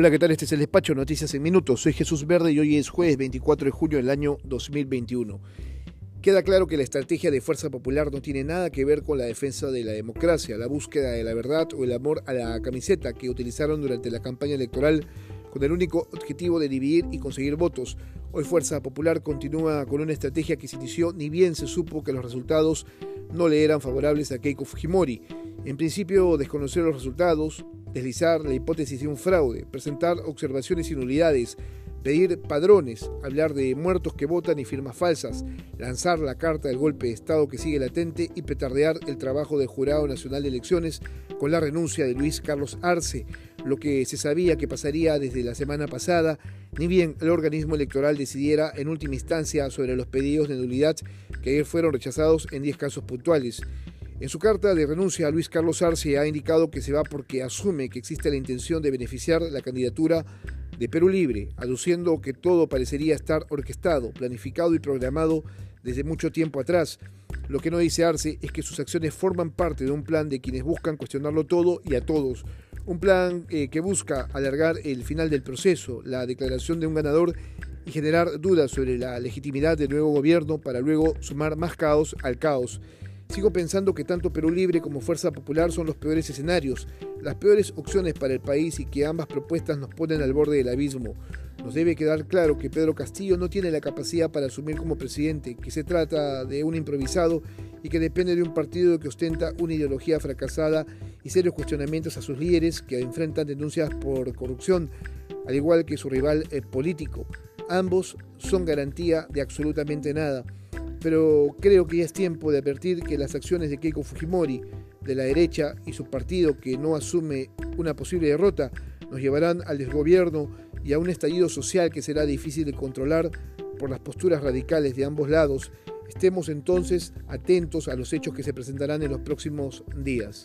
Hola, ¿qué tal? Este es el despacho Noticias en Minutos. Soy Jesús Verde y hoy es jueves 24 de junio del año 2021. Queda claro que la estrategia de Fuerza Popular no tiene nada que ver con la defensa de la democracia, la búsqueda de la verdad o el amor a la camiseta que utilizaron durante la campaña electoral con el único objetivo de dividir y conseguir votos. Hoy Fuerza Popular continúa con una estrategia que se inició ni bien se supo que los resultados no le eran favorables a Keiko Fujimori. En principio, desconocer los resultados, deslizar la hipótesis de un fraude, presentar observaciones y nulidades, pedir padrones, hablar de muertos que votan y firmas falsas, lanzar la carta del golpe de Estado que sigue latente y petardear el trabajo del Jurado Nacional de Elecciones con la renuncia de Luis Carlos Arce, lo que se sabía que pasaría desde la semana pasada, ni bien el organismo electoral decidiera en última instancia sobre los pedidos de nulidad que ayer fueron rechazados en 10 casos puntuales. En su carta de renuncia, Luis Carlos Arce ha indicado que se va porque asume que existe la intención de beneficiar la candidatura de Perú Libre, aduciendo que todo parecería estar orquestado, planificado y programado desde mucho tiempo atrás. Lo que no dice Arce es que sus acciones forman parte de un plan de quienes buscan cuestionarlo todo y a todos. Un plan eh, que busca alargar el final del proceso, la declaración de un ganador y generar dudas sobre la legitimidad del nuevo gobierno para luego sumar más caos al caos. Sigo pensando que tanto Perú Libre como Fuerza Popular son los peores escenarios, las peores opciones para el país y que ambas propuestas nos ponen al borde del abismo. Nos debe quedar claro que Pedro Castillo no tiene la capacidad para asumir como presidente, que se trata de un improvisado y que depende de un partido que ostenta una ideología fracasada y serios cuestionamientos a sus líderes que enfrentan denuncias por corrupción, al igual que su rival político. Ambos son garantía de absolutamente nada pero creo que ya es tiempo de advertir que las acciones de Keiko Fujimori, de la derecha y su partido que no asume una posible derrota, nos llevarán al desgobierno y a un estallido social que será difícil de controlar por las posturas radicales de ambos lados. Estemos entonces atentos a los hechos que se presentarán en los próximos días.